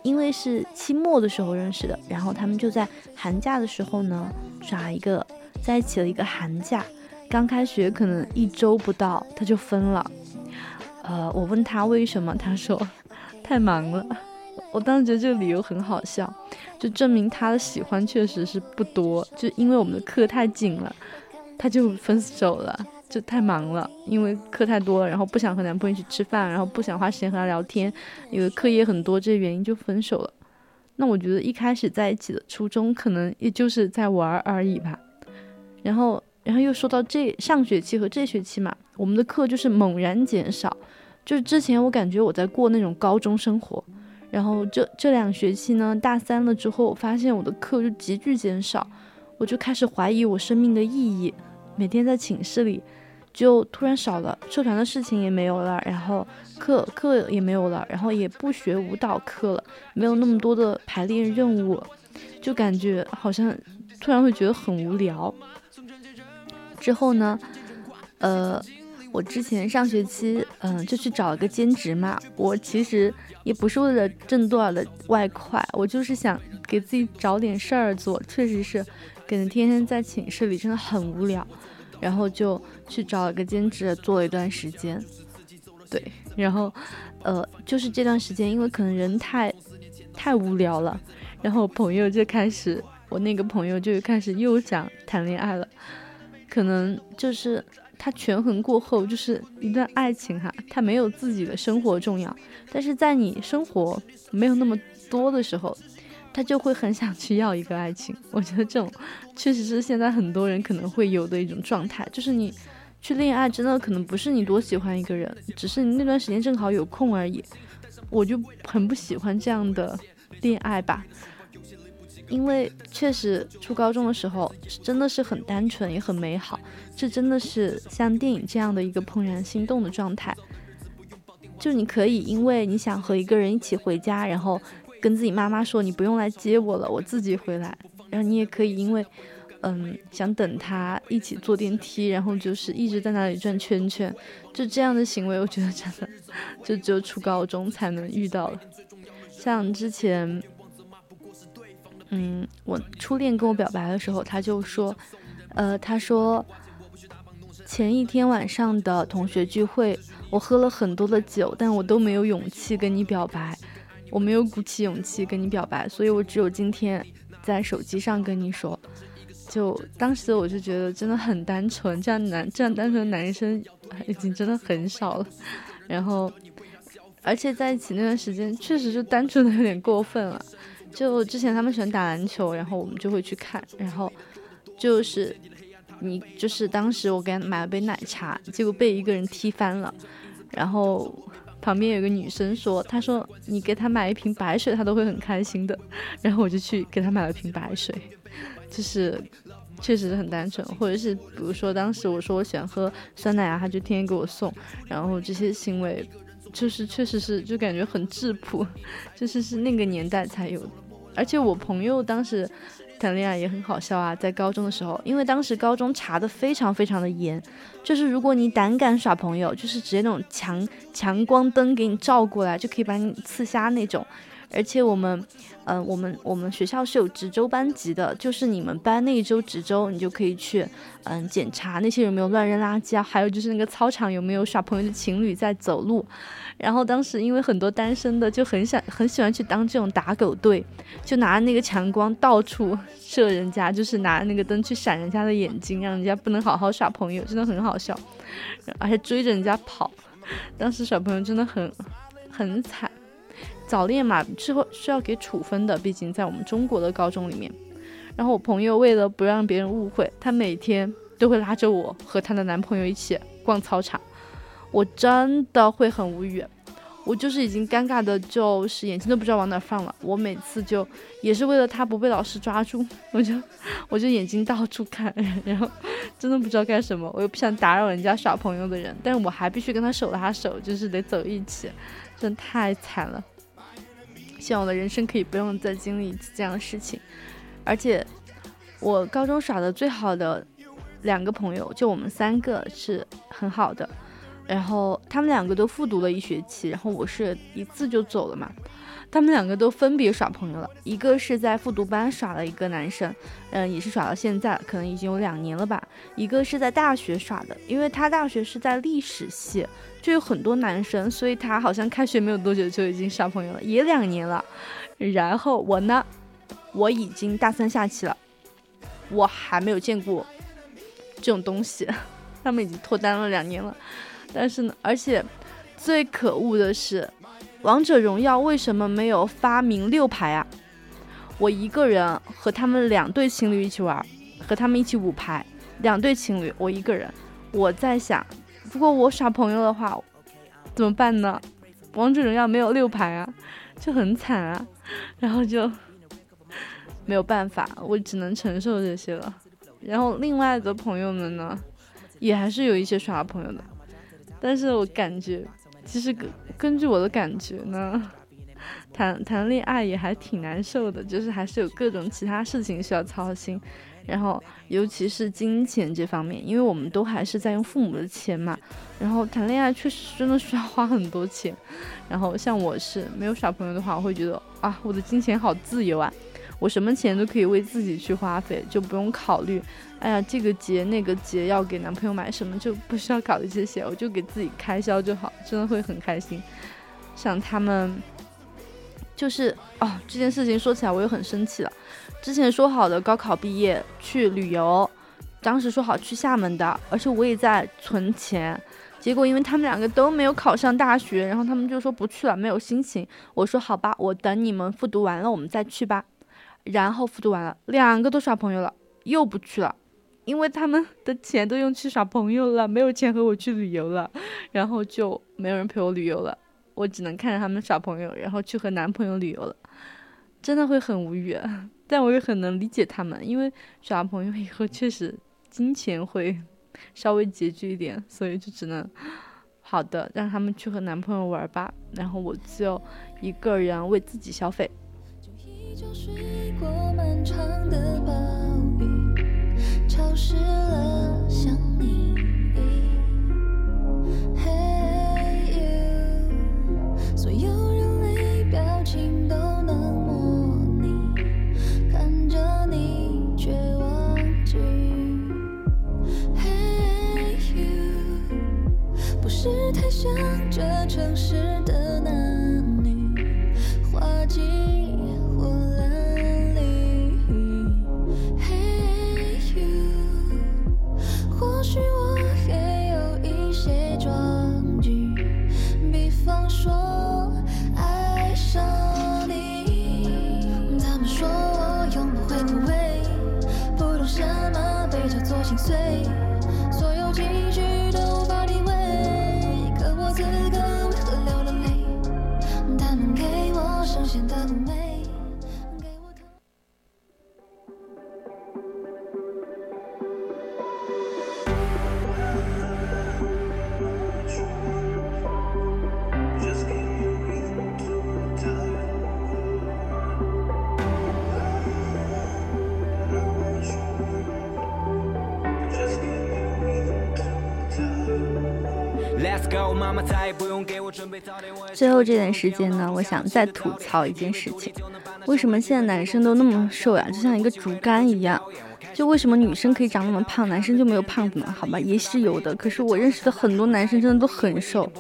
因为是期末的时候认识的，然后他们就在寒假的时候呢，耍一个在一起了一个寒假。刚开学可能一周不到，他就分了。呃，我问他为什么，他说太忙了。我当时觉得这个理由很好笑，就证明他的喜欢确实是不多，就因为我们的课太紧了，他就分手了。就太忙了，因为课太多了，然后不想和男朋友一起吃饭，然后不想花时间和他聊天，因为课业很多，这些原因就分手了。那我觉得一开始在一起的初衷可能也就是在玩而已吧。然后，然后又说到这上学期和这学期嘛，我们的课就是猛然减少。就是之前我感觉我在过那种高中生活，然后这这两学期呢，大三了之后，发现我的课就急剧减少，我就开始怀疑我生命的意义。每天在寝室里。就突然少了，社团的事情也没有了，然后课课也没有了，然后也不学舞蹈课了，没有那么多的排练任务，就感觉好像突然会觉得很无聊。之后呢，呃，我之前上学期，嗯，就去找了个兼职嘛。我其实也不是为了挣多少的外快，我就是想给自己找点事儿做，确实是感觉天天在寝室里真的很无聊，然后就去找了个兼职做了一段时间。对，然后呃，就是这段时间，因为可能人太太无聊了，然后朋友就开始，我那个朋友就开始又想谈恋爱了，可能就是。他权衡过后，就是一段爱情哈，他没有自己的生活重要，但是在你生活没有那么多的时候，他就会很想去要一个爱情。我觉得这种确实是现在很多人可能会有的一种状态，就是你去恋爱，真的可能不是你多喜欢一个人，只是你那段时间正好有空而已。我就很不喜欢这样的恋爱吧。因为确实初高中的时候真的是很单纯也很美好，这真的是像电影这样的一个怦然心动的状态。就你可以因为你想和一个人一起回家，然后跟自己妈妈说你不用来接我了，我自己回来。然后你也可以因为，嗯，想等他一起坐电梯，然后就是一直在那里转圈圈。就这样的行为，我觉得真的就只有初高中才能遇到了。像之前。嗯，我初恋跟我表白的时候，他就说，呃，他说前一天晚上的同学聚会，我喝了很多的酒，但我都没有勇气跟你表白，我没有鼓起勇气跟你表白，所以我只有今天在手机上跟你说。就当时我就觉得真的很单纯，这样男这样单纯的男生已经真的很少了。然后，而且在一起那段时间，确实是单纯的有点过分了。就之前他们喜欢打篮球，然后我们就会去看，然后就是你就是当时我给他买了杯奶茶，结果被一个人踢翻了，然后旁边有个女生说，她说你给她买一瓶白水，她都会很开心的，然后我就去给她买了瓶白水，就是确实是很单纯，或者是比如说当时我说我喜欢喝酸奶啊，她就天天给我送，然后这些行为。就是确实是，就感觉很质朴，就是是那个年代才有。而且我朋友当时谈恋爱也很好笑啊，在高中的时候，因为当时高中查的非常非常的严，就是如果你胆敢耍朋友，就是直接那种强强光灯给你照过来，就可以把你刺瞎那种。而且我们，嗯，我们我们学校是有值周班级的，就是你们班那一周值周，你就可以去，嗯，检查那些有没有乱扔垃圾啊，还有就是那个操场有没有耍朋友的情侣在走路。然后当时因为很多单身的就很想很喜欢去当这种打狗队，就拿那个强光到处射人家，就是拿那个灯去闪人家的眼睛，让人家不能好好耍朋友，真的很好笑，而且追着人家跑。当时小朋友真的很很惨。早恋嘛，之后是要给处分的，毕竟在我们中国的高中里面。然后我朋友为了不让别人误会，她每天都会拉着我和她的男朋友一起逛操场。我真的会很无语，我就是已经尴尬的，就是眼睛都不知道往哪放了。我每次就也是为了他不被老师抓住，我就我就眼睛到处看，然后真的不知道干什么。我又不想打扰人家耍朋友的人，但是我还必须跟他手拉手，就是得走一起，真的太惨了。希望我的人生可以不用再经历一次这样的事情。而且，我高中耍的最好的两个朋友，就我们三个是很好的。然后他们两个都复读了一学期，然后我是一次就走了嘛。他们两个都分别耍朋友了，一个是在复读班耍了一个男生，嗯，也是耍到现在，可能已经有两年了吧。一个是在大学耍的，因为他大学是在历史系，就有很多男生，所以他好像开学没有多久就已经耍朋友了，也两年了。然后我呢，我已经大三下期了，我还没有见过这种东西，他们已经脱单了两年了，但是呢，而且最可恶的是。王者荣耀为什么没有发明六排啊？我一个人和他们两对情侣一起玩，和他们一起五排，两对情侣，我一个人。我在想，如果我耍朋友的话，怎么办呢？王者荣耀没有六排啊，就很惨啊。然后就没有办法，我只能承受这些了。然后另外的朋友们呢，也还是有一些耍朋友的，但是我感觉。其实根根据我的感觉呢，谈谈恋爱也还挺难受的，就是还是有各种其他事情需要操心，然后尤其是金钱这方面，因为我们都还是在用父母的钱嘛，然后谈恋爱确实真的需要花很多钱，然后像我是没有小朋友的话，我会觉得啊，我的金钱好自由啊，我什么钱都可以为自己去花费，就不用考虑，哎呀这个节那个节要给男朋友买什么，就不需要考虑这些，我就给自己开销就好，真的会很开心。像他们，就是哦，这件事情说起来我又很生气了。之前说好的高考毕业去旅游，当时说好去厦门的，而且我也在存钱。结果因为他们两个都没有考上大学，然后他们就说不去了，没有心情。我说好吧，我等你们复读完了我们再去吧。然后复读完了，两个都耍朋友了，又不去了，因为他们的钱都用去耍朋友了，没有钱和我去旅游了，然后就没有人陪我旅游了，我只能看着他们耍朋友，然后去和男朋友旅游了，真的会很无语。但我也很能理解他们，因为耍朋友以后确实金钱会稍微拮据一点，所以就只能好的让他们去和男朋友玩吧，然后我就一个人为自己消费。就依旧睡过漫长的消失了，想你。Hey you，所有人离表情都能模拟，看着你却忘记。Hey you，不是太像这城市的男女，花季。最后这点时间呢，我想再吐槽一件事情：为什么现在男生都那么瘦呀？就像一个竹竿一样。就为什么女生可以长那么胖，男生就没有胖子呢？好吧，也是有的。可是我认识的很多男生真的都很瘦。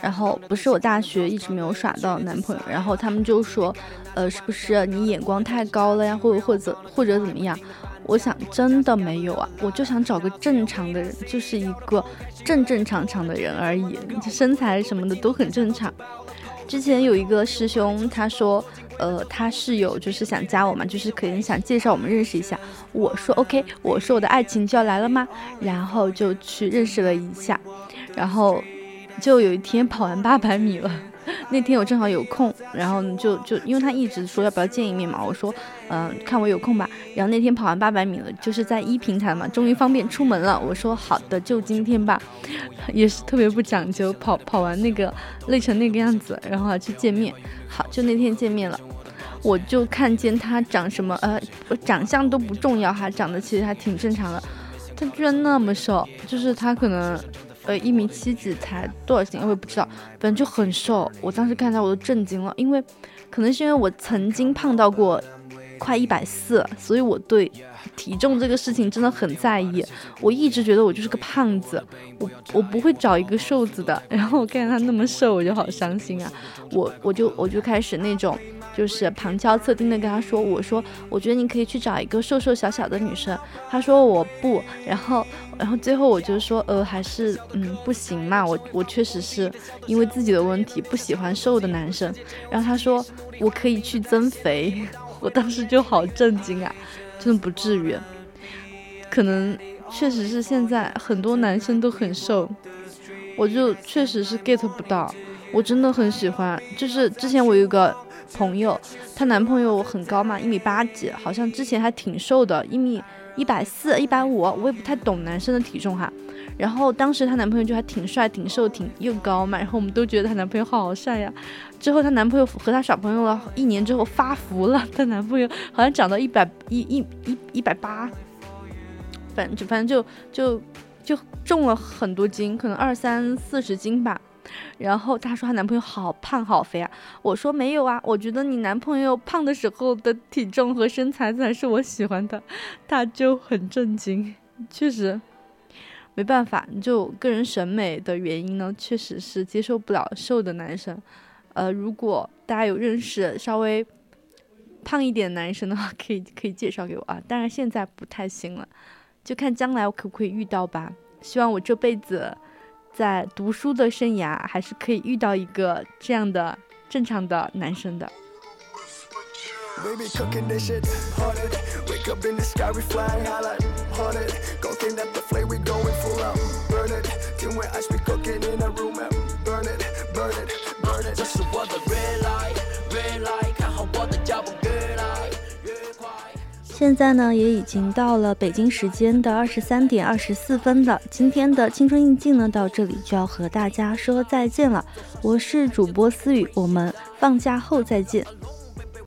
然后不是我大学一直没有耍到男朋友，然后他们就说，呃，是不是你眼光太高了呀，或者或者或者怎么样？我想真的没有啊，我就想找个正常的人，就是一个正正常常的人而已，身材什么的都很正常。之前有一个师兄，他说，呃，他室友就是想加我嘛，就是可能想介绍我们认识一下。我说 OK，我说我的爱情就要来了吗？然后就去认识了一下，然后就有一天跑完八百米了。那天我正好有空，然后就就因为他一直说要不要见一面嘛，我说，嗯、看我有空吧。然后那天跑完八百米了，就是在一平台嘛，终于方便出门了。我说好的，就今天吧，也是特别不讲究，跑跑完那个累成那个样子，然后还去见面。好，就那天见面了。我就看见他长什么，呃，我长相都不重要哈，长得其实还挺正常的。他居然那么瘦，就是他可能，呃，一米七几才多少斤，我也不知道，反正就很瘦。我当时看到我都震惊了，因为可能是因为我曾经胖到过快一百四，所以我对体重这个事情真的很在意。我一直觉得我就是个胖子，我我不会找一个瘦子的。然后我看见他那么瘦，我就好伤心啊！我我就我就开始那种。就是旁敲侧听的跟他说，我说我觉得你可以去找一个瘦瘦小小的女生。他说我不，然后然后最后我就说呃还是嗯不行嘛，我我确实是因为自己的问题不喜欢瘦的男生。然后他说我可以去增肥，我当时就好震惊啊，真的不至于，可能确实是现在很多男生都很瘦，我就确实是 get 不到。我真的很喜欢，就是之前我有一个朋友，她男朋友很高嘛，一米八几，好像之前还挺瘦的，一米一百四、一百五，我也不太懂男生的体重哈。然后当时她男朋友就还挺帅、挺瘦、挺又高嘛，然后我们都觉得她男朋友好帅呀。之后她男朋友和她耍朋友了一年之后发福了，她男朋友好像长到一百一一一一百八，反正反正就就就重了很多斤，可能二三四十斤吧。然后她说她男朋友好胖好肥啊，我说没有啊，我觉得你男朋友胖的时候的体重和身材才是我喜欢的，她就很震惊，确实。没办法，就个人审美的原因呢，确实是接受不了瘦的男生。呃，如果大家有认识稍微胖一点男生的话，可以可以介绍给我啊。当然现在不太行了，就看将来我可不可以遇到吧。希望我这辈子在读书的生涯还是可以遇到一个这样的正常的男生的。现在呢，也已经到了北京时间的二十三点二十四分了。今天的青春印记呢，到这里就要和大家说再见了。我是主播思雨，我们放假后再见。